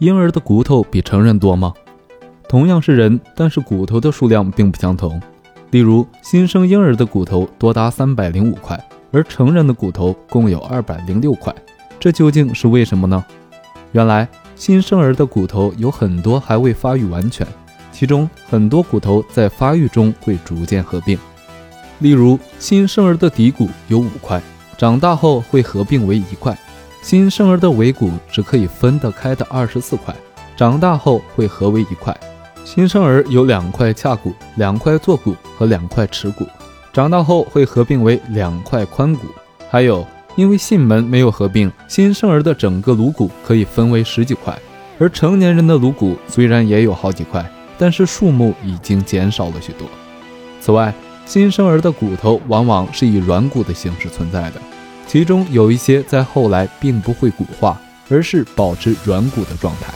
婴儿的骨头比成人多吗？同样是人，但是骨头的数量并不相同。例如，新生婴儿的骨头多达三百零五块，而成人的骨头共有二百零六块。这究竟是为什么呢？原来，新生儿的骨头有很多还未发育完全，其中很多骨头在发育中会逐渐合并。例如，新生儿的骶骨有五块，长大后会合并为一块；新生儿的尾骨只可以分得开的二十四块，长大后会合为一块。新生儿有两块髂骨、两块坐骨和两块耻骨，长大后会合并为两块髋骨。还有，因为囟门没有合并，新生儿的整个颅骨可以分为十几块，而成年人的颅骨虽然也有好几块，但是数目已经减少了许多。此外，新生儿的骨头往往是以软骨的形式存在的，其中有一些在后来并不会骨化，而是保持软骨的状态。